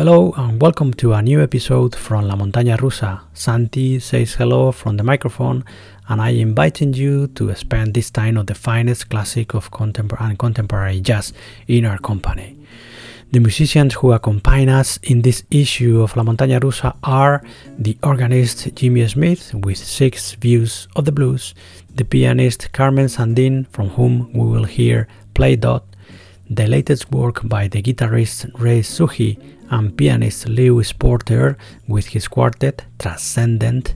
Hello and welcome to a new episode from La Montaña Rusa. Santi says hello from the microphone and I inviting you to spend this time of the finest classic of contemporary and contemporary jazz in our company. The musicians who accompany us in this issue of La Montaña Rusa are the organist Jimmy Smith with six views of the blues, the pianist Carmen Sandim from whom we will hear Play Doh, the latest work by the guitarist Ray Suhy and pianist Lewis Porter with his quartet Transcendent,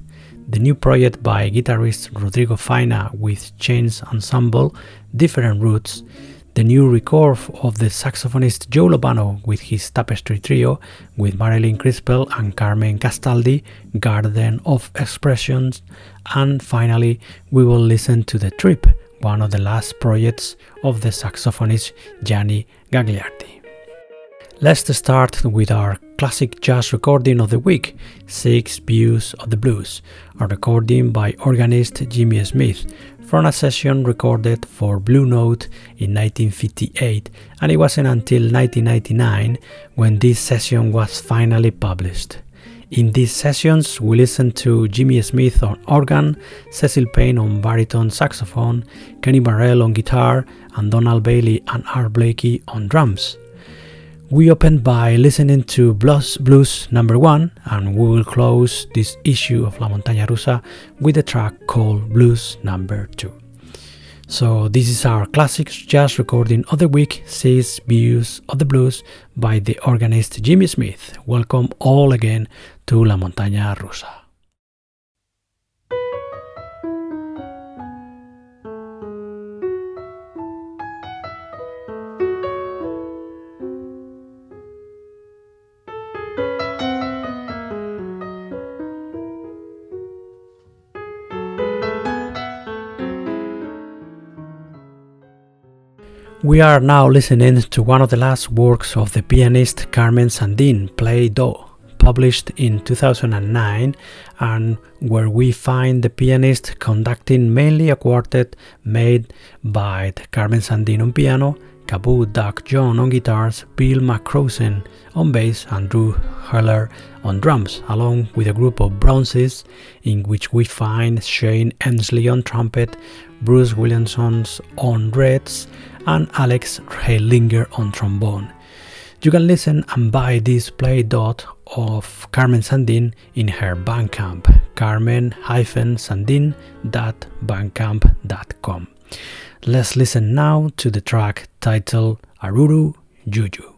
the new project by guitarist Rodrigo Faina with Change Ensemble Different Roots, the new record of the saxophonist Joe Lovano with his Tapestry Trio with Marilyn Crispell and Carmen Castaldi, Garden of Expressions, and finally we will listen to The Trip, one of the last projects of the saxophonist Gianni Gagliardi. Let's start with our classic jazz recording of the week, Six Views of the Blues, a recording by organist Jimmy Smith from a session recorded for Blue Note in 1958, and it wasn't until 1999 when this session was finally published. In these sessions, we listened to Jimmy Smith on organ, Cecil Payne on baritone saxophone, Kenny Burrell on guitar, and Donald Bailey and Art Blakey on drums. We opened by listening to Blues Blues number one, and we will close this issue of La Montaña Rusa with the track called Blues number two. So, this is our classic jazz recording of the week, Six Views of the Blues by the organist Jimmy Smith. Welcome all again to La Montaña Rusa. We are now listening to one of the last works of the pianist Carmen Sandim, Play Doh, published in 2009, and where we find the pianist conducting mainly a quartet made by Carmen Sandim on piano, Khabu Doug Young on guitars, Bill McCrossin on bass, and Drew Heller on drums, along with a group of bronzes in which we find Shane Endsley on trumpet, Bruce Williamson on reds, and Alex Heitlinger on trombone. You can listen and buy this Play Doh of Carmen Sandim in her Bandcamp, carmen-sandin.bandcamp.com. Let's listen now to the track titled Aruru Juju.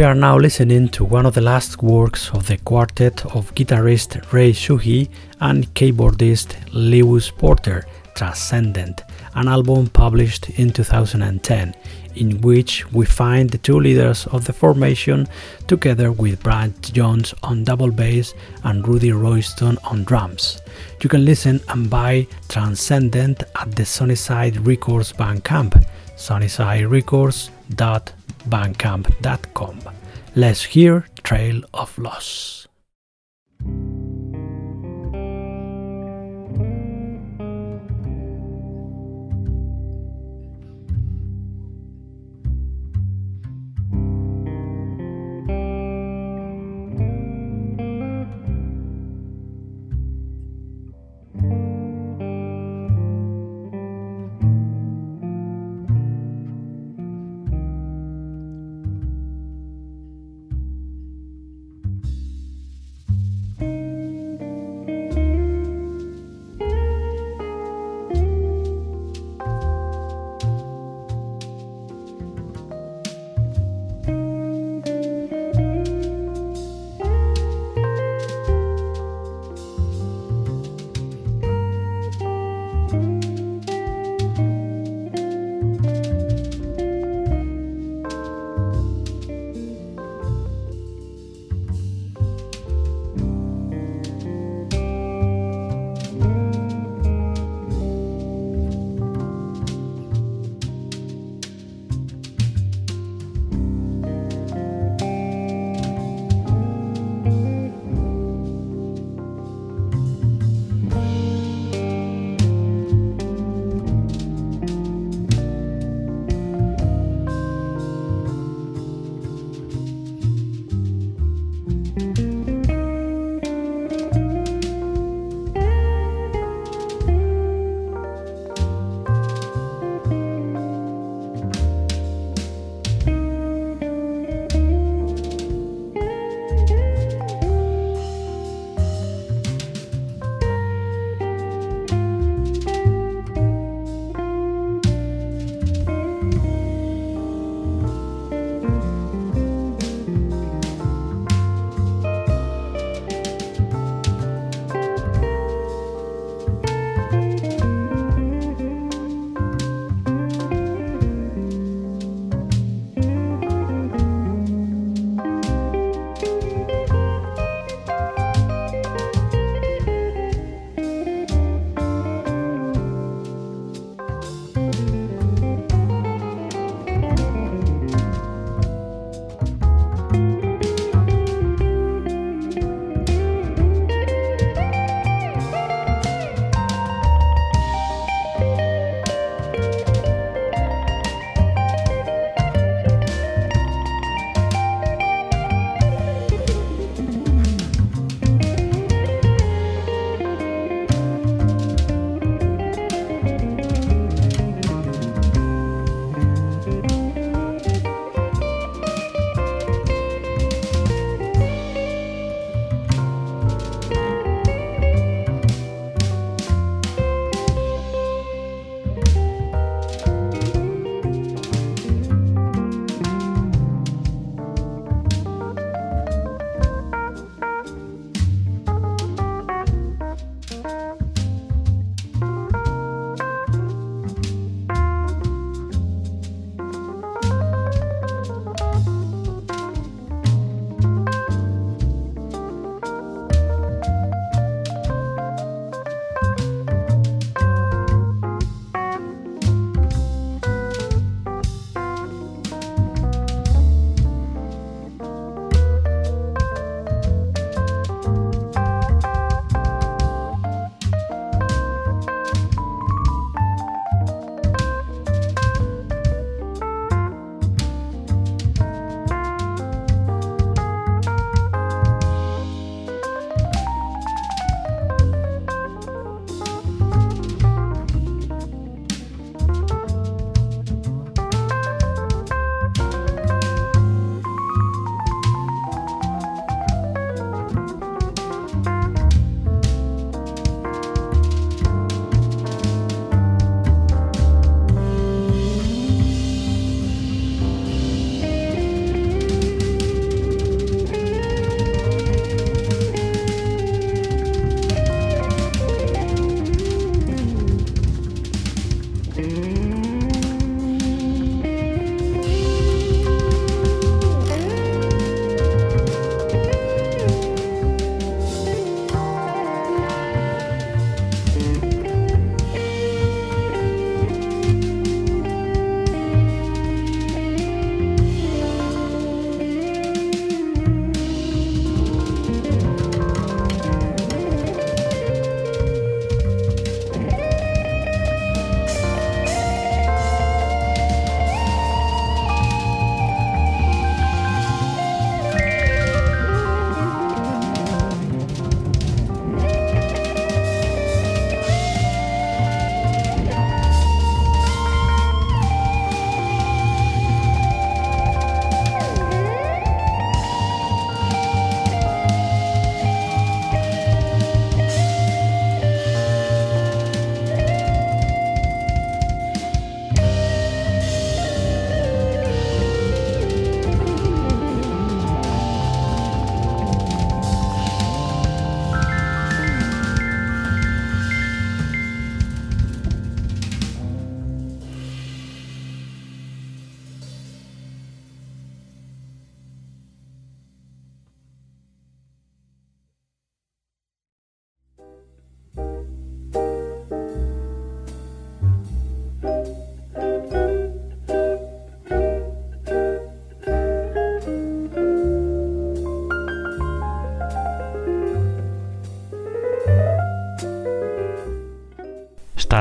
We are now listening to one of the last works of the quartet of guitarist Ray Suhy and keyboardist Lewis Porter, Transcendent, an album published in 2010, in which we find the two leaders of the formation together with Brad Jones on double bass and Rudy Royston on drums. You can listen and buy Transcendent at the Sunnyside Records Bandcamp, sunnysiderecords.com bandcamp.com. Let's hear Trail of Loss.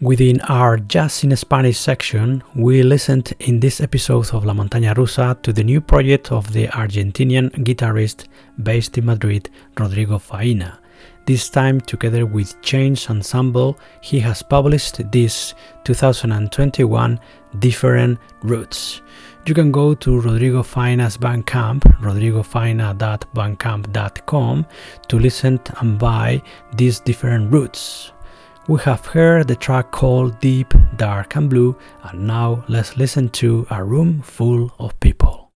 Within our Jazz in Spanish section, we listened in this episode of La Montaña Rusa to the new project of the Argentinian guitarist based in Madrid, Rodrigo Faina. This time, together with Change Ensemble, he has published this 2021 Different Roots. You can go to Rodrigo Faina's Bandcamp, rodrigofaina.bandcamp.com, to listen and buy these different roots. We have heard the track called Deep, Dark and Blue, and now let's listen to A Room Full of People.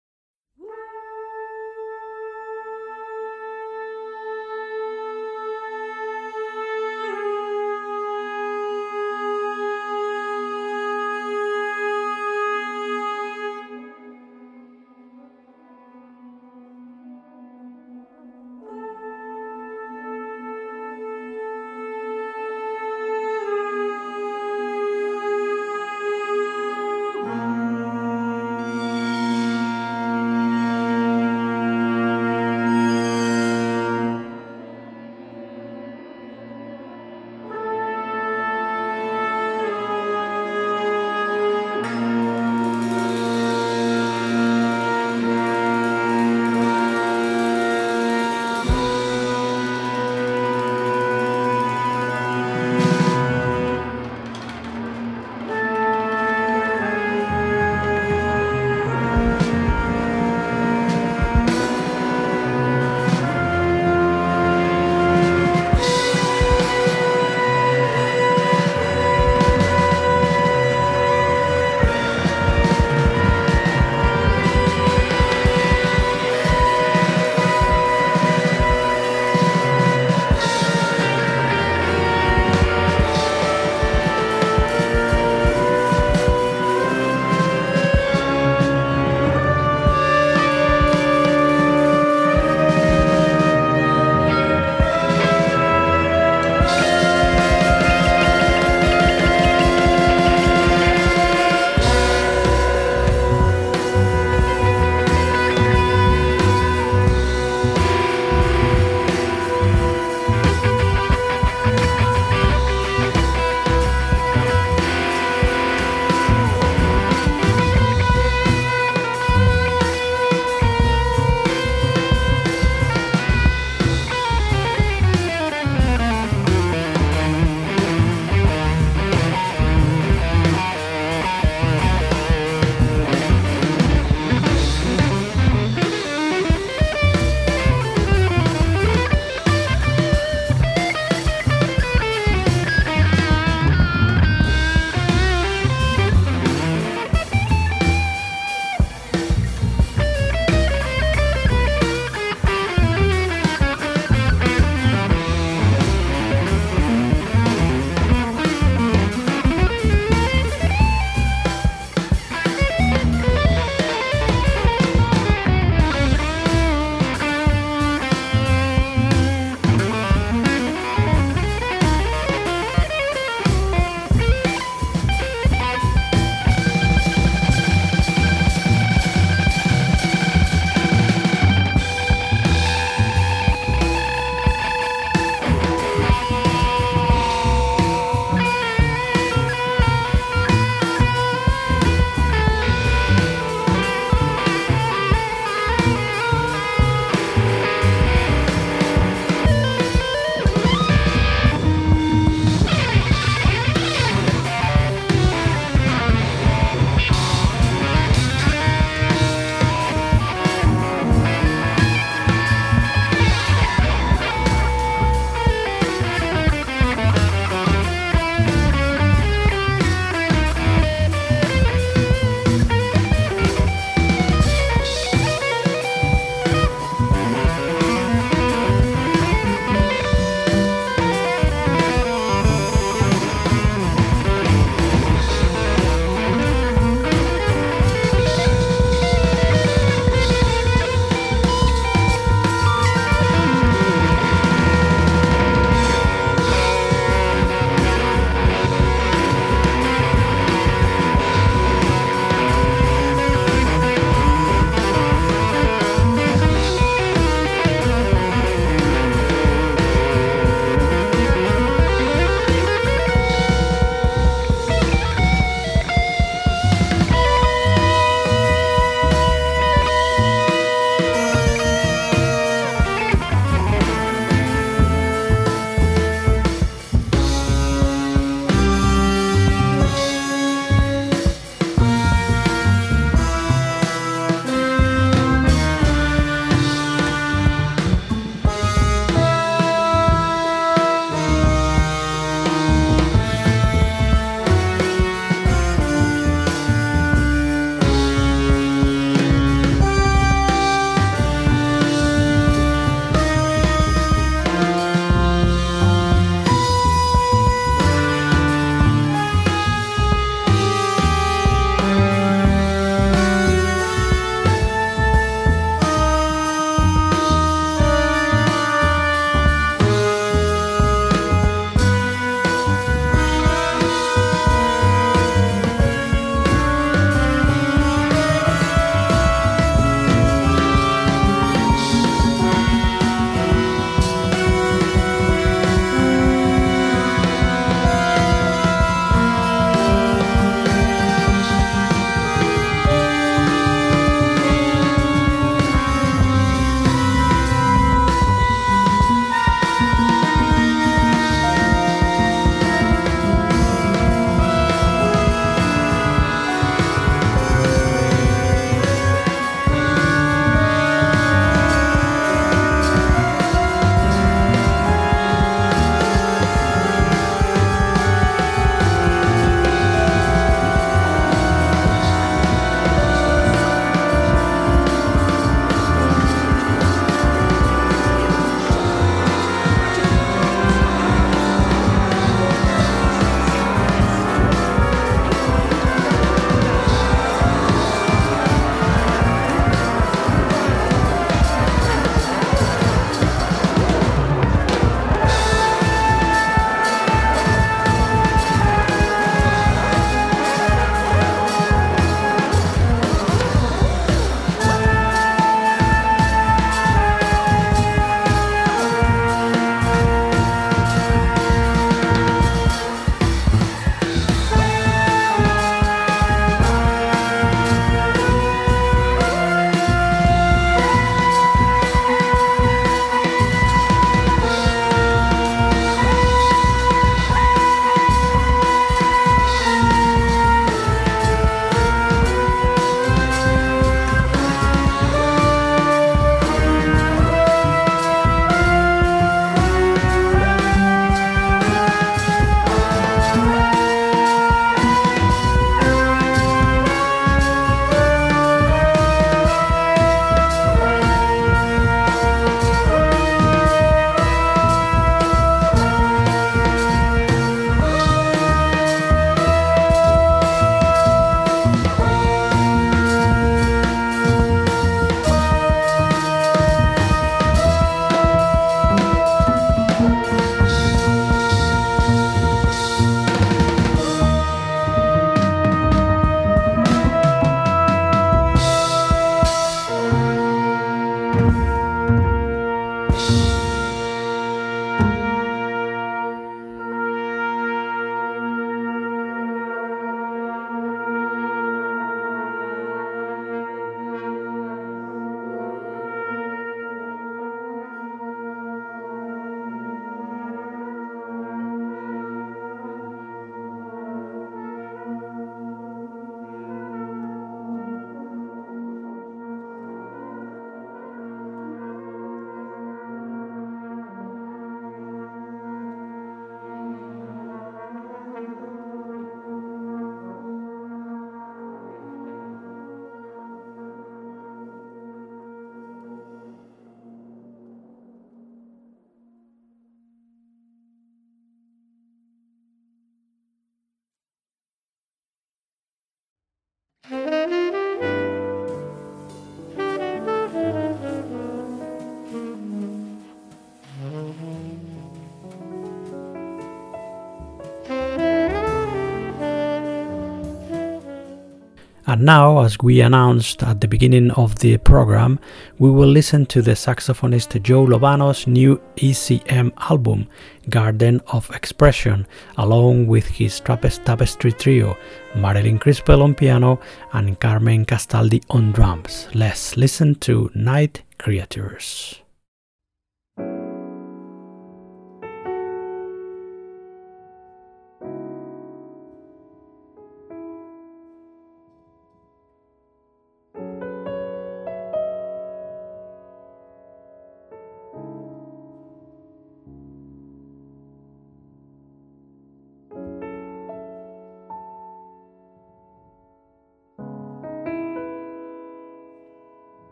And now, as we announced at the beginning of the program, we will listen to the saxophonist Joe Lovano's new ECM album, Garden of Expression, along with his Trappist Tapestry trio, Marilyn Crispell on piano and Carmen Castaldi on drums. Let's listen to Night Creatures.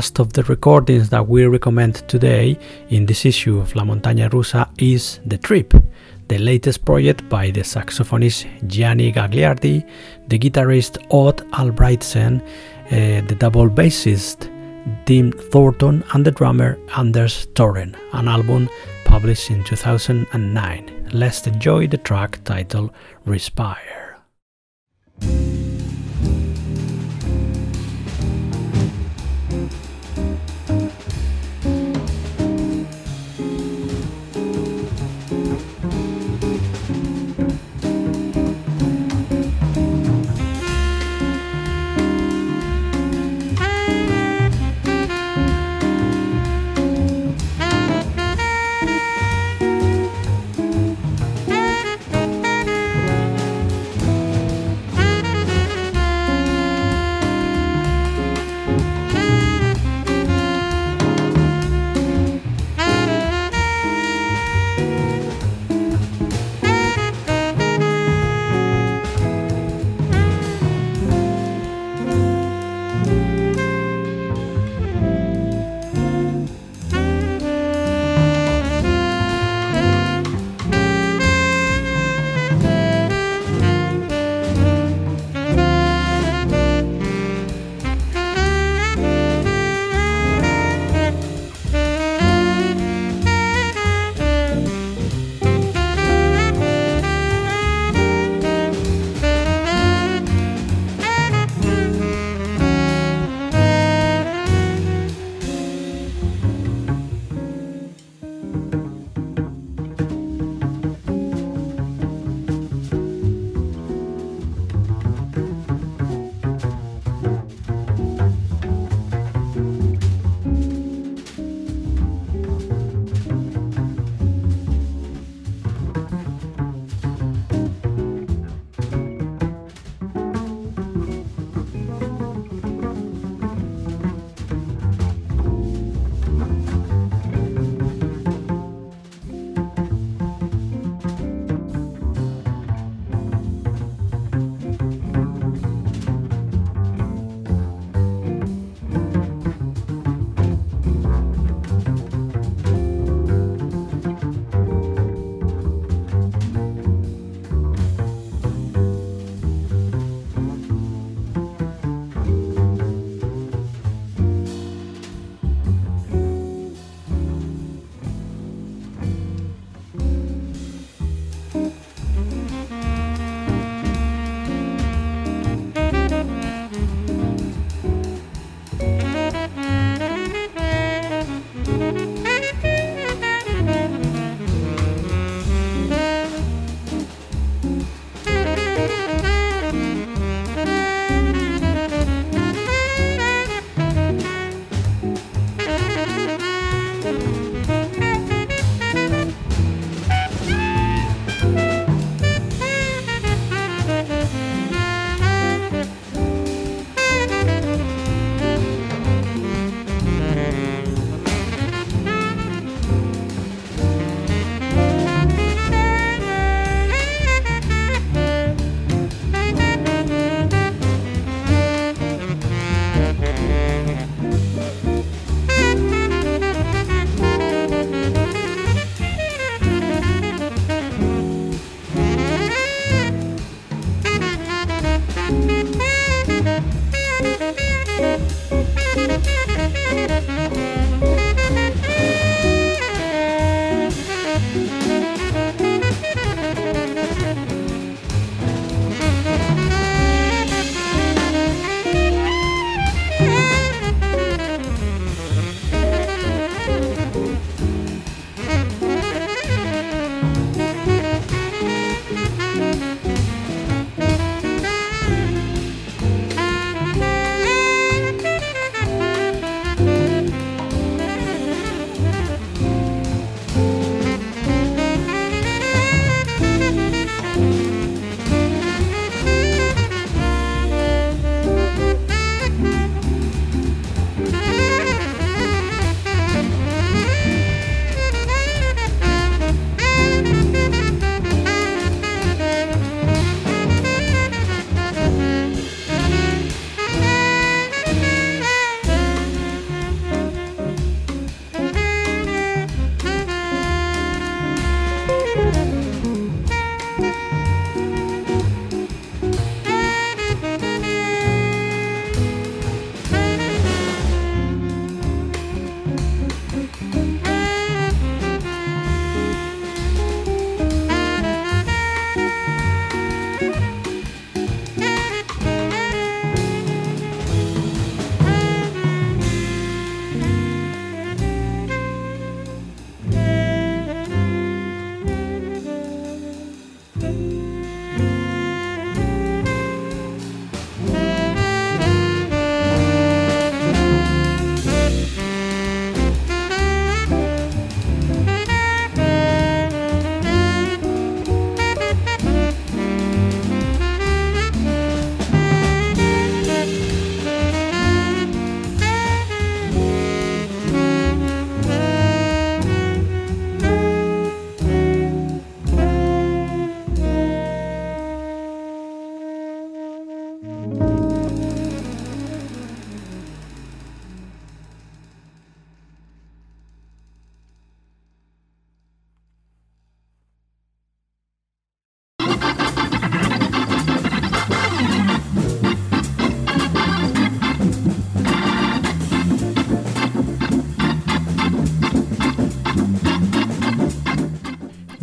Last of the recordings that we recommend today in this issue of La Montaña Rusa is The Trip, the latest project by the saxophonist Gianni Gagliardi, the guitarist Odd Albrigtsen, uh, the double bassist Tim Thornton, and the drummer Anders Thorén, an album published in 2009. Let's enjoy the track titled Respire.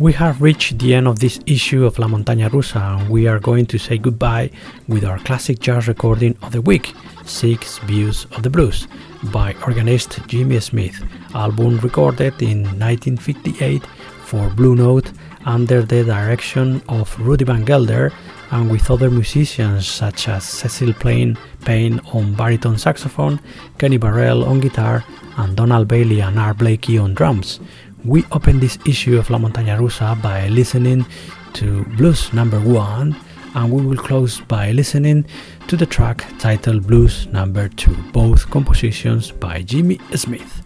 We have reached the end of this issue of La Montaña Rusa and we are going to say goodbye with our classic jazz recording of the week, Six Views of the Blues, by organist Jimmy Smith, album recorded in 1958 for Blue Note under the direction of Rudy Van Gelder and with other musicians such as Cecil Plain Payne on baritone saxophone, Kenny Burrell on guitar, and Donald Bailey and Art Blakey on drums. We open this issue of La Montaña Rusa by listening to Blues Number One, and we will close by listening to the track titled Blues Number Two, both compositions by Jimmy Smith.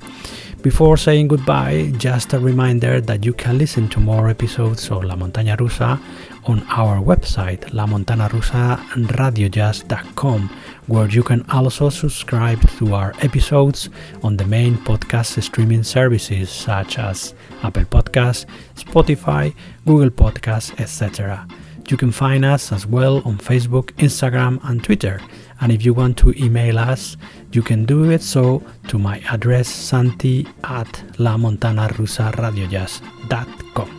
Before saying goodbye, just a reminder that you can listen to more episodes of La Montaña Rusa on our website, lamontanarusaradiojazz.com, where you can also subscribe to our episodes on the main podcast streaming services such as Apple Podcasts, Spotify, Google Podcasts, etc. You can find us as well on Facebook, Instagram, and Twitter. And if you want to email us, you can do it so to my address santi at lamontanarusaradiojazz.com.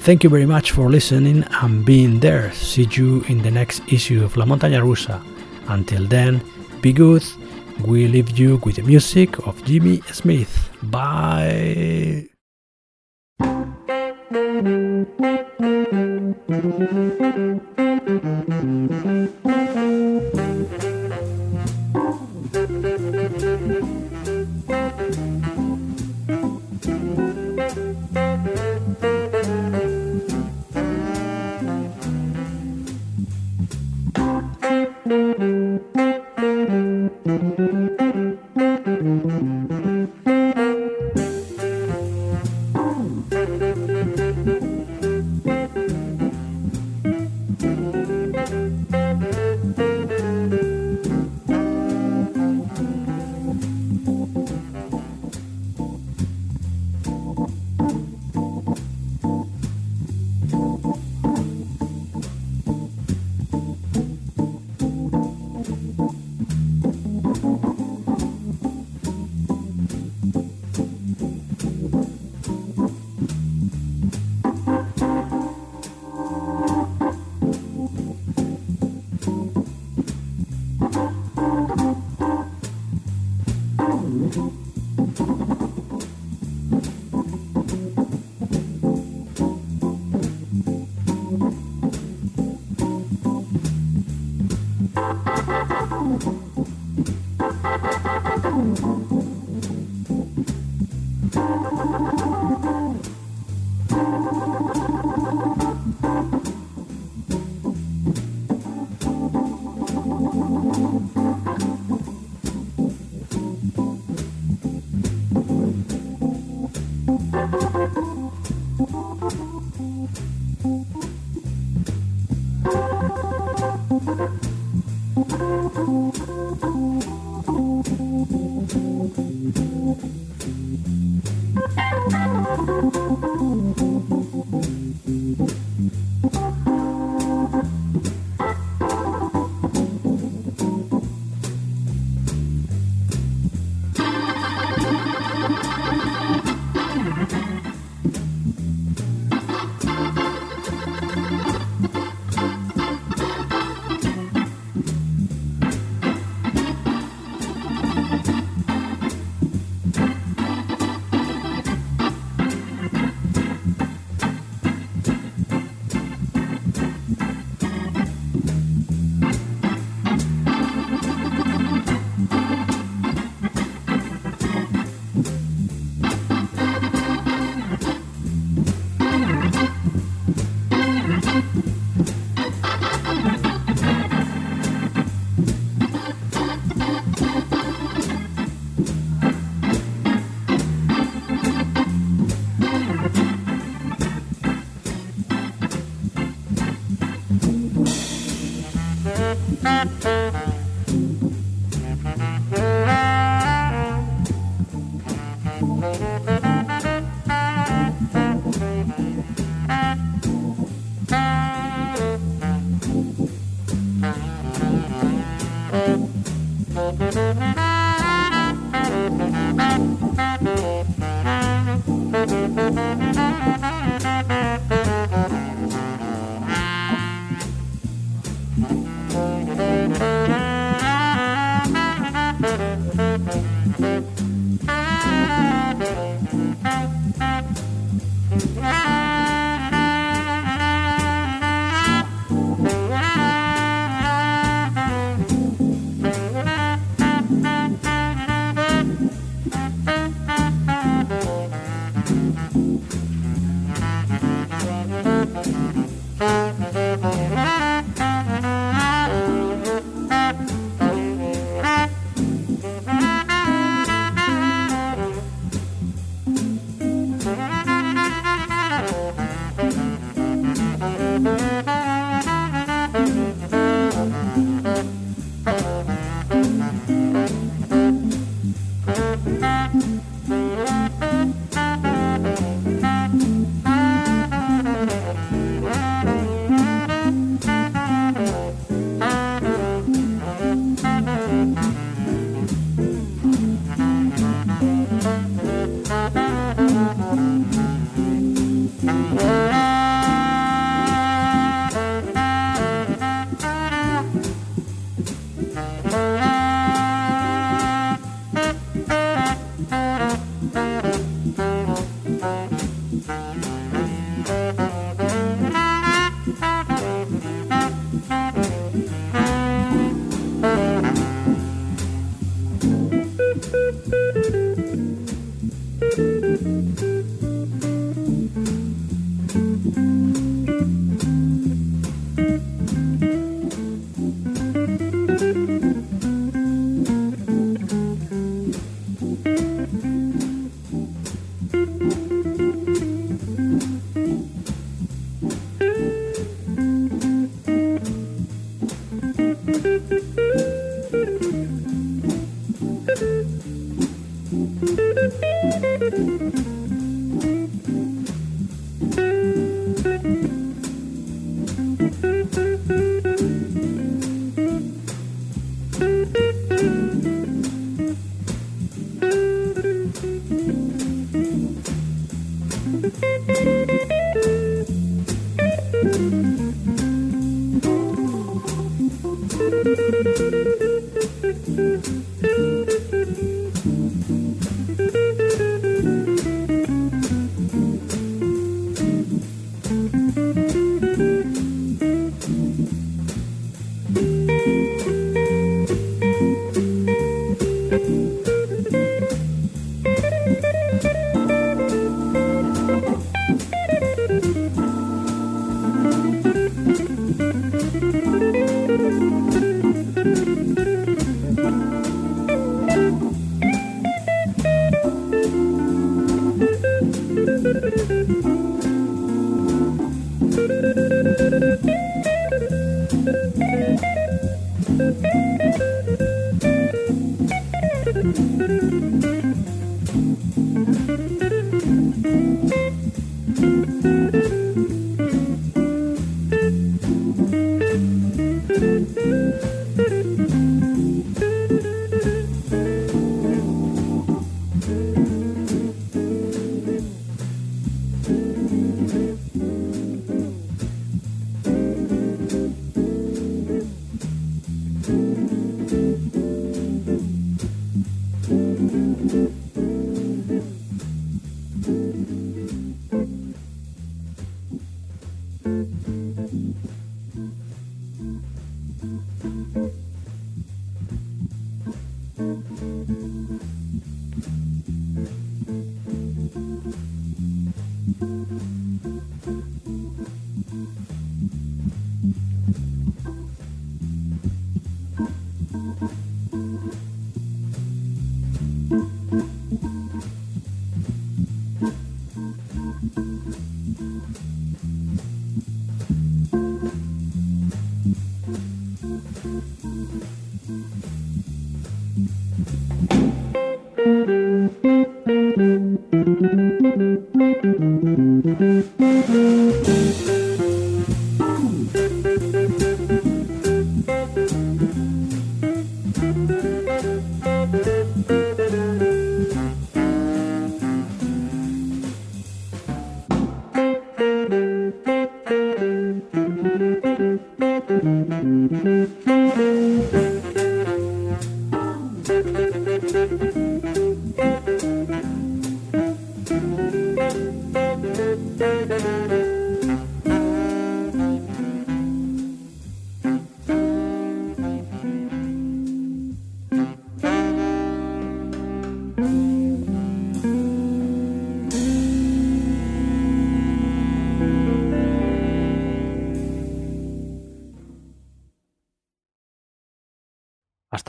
Thank you very much for listening and being there. See you in the next issue of La Montaña Rusa. Until then, be good. We leave you with the music of Jimmy Smith. Bye.